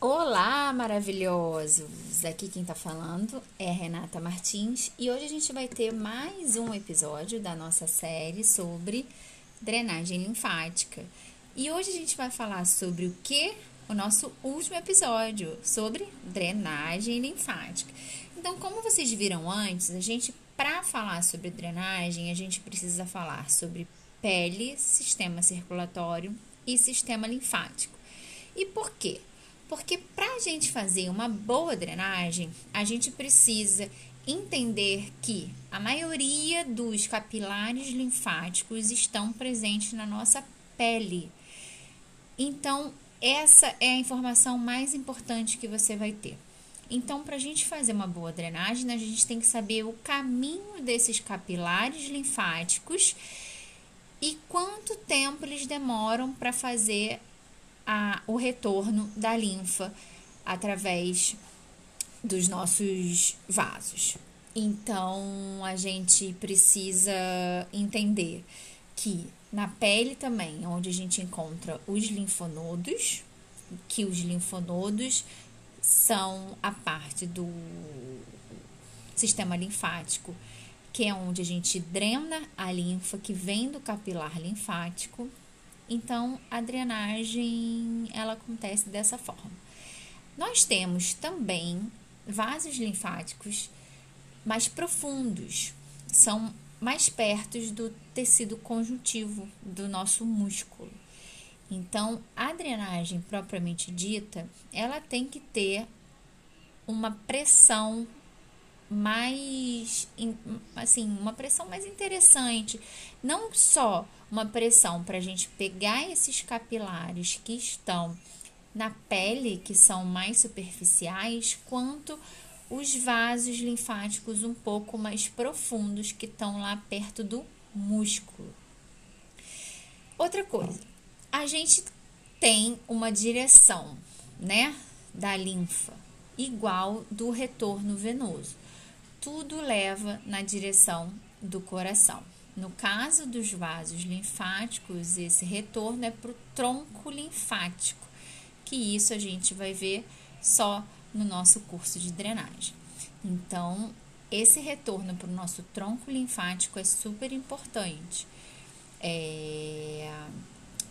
Olá, maravilhosos! Aqui quem tá falando é Renata Martins e hoje a gente vai ter mais um episódio da nossa série sobre drenagem linfática. E hoje a gente vai falar sobre o que? O nosso último episódio, sobre drenagem linfática. Então, como vocês viram antes, a gente, para falar sobre drenagem, a gente precisa falar sobre pele, sistema circulatório e sistema linfático. E por quê? Porque para a gente fazer uma boa drenagem, a gente precisa entender que a maioria dos capilares linfáticos estão presentes na nossa pele. Então, essa é a informação mais importante que você vai ter. Então, para a gente fazer uma boa drenagem, a gente tem que saber o caminho desses capilares linfáticos e quanto tempo eles demoram para fazer a, o retorno da linfa através dos nossos vasos. Então, a gente precisa entender que na pele também, onde a gente encontra os linfonodos, que os linfonodos são a parte do sistema linfático, que é onde a gente drena a linfa que vem do capilar linfático então, a drenagem ela acontece dessa forma. Nós temos também vasos linfáticos mais profundos, são mais perto do tecido conjuntivo do nosso músculo. Então, a drenagem propriamente dita, ela tem que ter uma pressão mais assim, uma pressão mais interessante, não só uma pressão para a gente pegar esses capilares que estão na pele, que são mais superficiais, quanto os vasos linfáticos um pouco mais profundos que estão lá perto do músculo. Outra coisa, a gente tem uma direção, né, da linfa igual do retorno venoso tudo leva na direção do coração. No caso dos vasos linfáticos, esse retorno é para o tronco linfático, que isso a gente vai ver só no nosso curso de drenagem. Então, esse retorno para o nosso tronco linfático é super importante. É,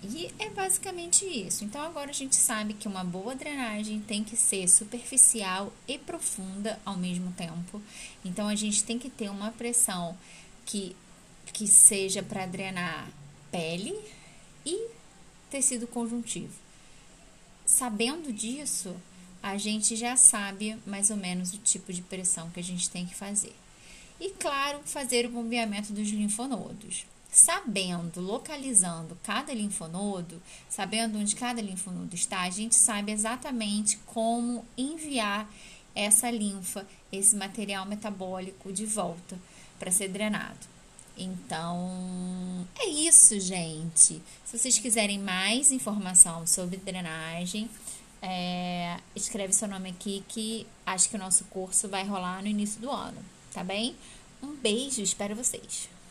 e é basicamente isso. Então agora a gente sabe que uma boa drenagem tem que ser superficial e profunda ao mesmo tempo. Então a gente tem que ter uma pressão que, que seja para drenar pele e tecido conjuntivo. Sabendo disso, a gente já sabe mais ou menos o tipo de pressão que a gente tem que fazer. E claro, fazer o bombeamento dos linfonodos sabendo, localizando cada linfonodo, sabendo onde cada linfonodo está, a gente sabe exatamente como enviar essa linfa, esse material metabólico de volta para ser drenado. Então, é isso, gente. Se vocês quiserem mais informação sobre drenagem, é, escreve seu nome aqui que acho que o nosso curso vai rolar no início do ano, tá bem? Um beijo, espero vocês.